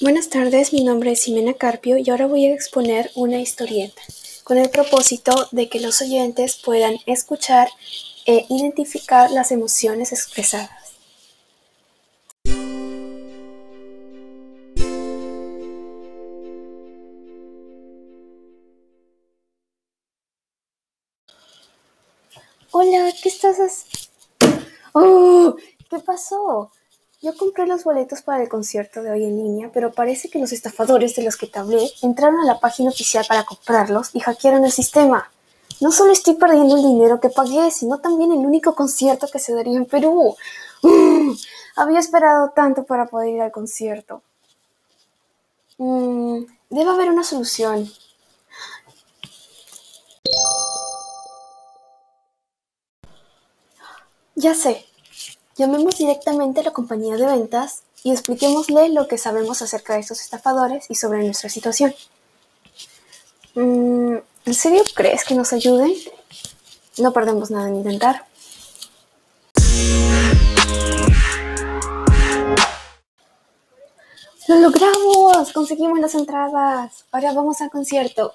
Buenas tardes, mi nombre es Ximena Carpio y ahora voy a exponer una historieta con el propósito de que los oyentes puedan escuchar e identificar las emociones expresadas. Hola, ¿qué estás haciendo? ¡Oh! ¿Qué pasó? Yo compré los boletos para el concierto de hoy en línea, pero parece que los estafadores de los que te hablé entraron a la página oficial para comprarlos y hackearon el sistema. No solo estoy perdiendo el dinero que pagué, sino también el único concierto que se daría en Perú. Mm, había esperado tanto para poder ir al concierto. Mm, debe haber una solución. Ya sé. Llamemos directamente a la compañía de ventas y expliquémosle lo que sabemos acerca de estos estafadores y sobre nuestra situación. Mm, ¿En serio crees que nos ayuden? No perdemos nada en intentar. ¡Lo logramos! Conseguimos las entradas. Ahora vamos al concierto.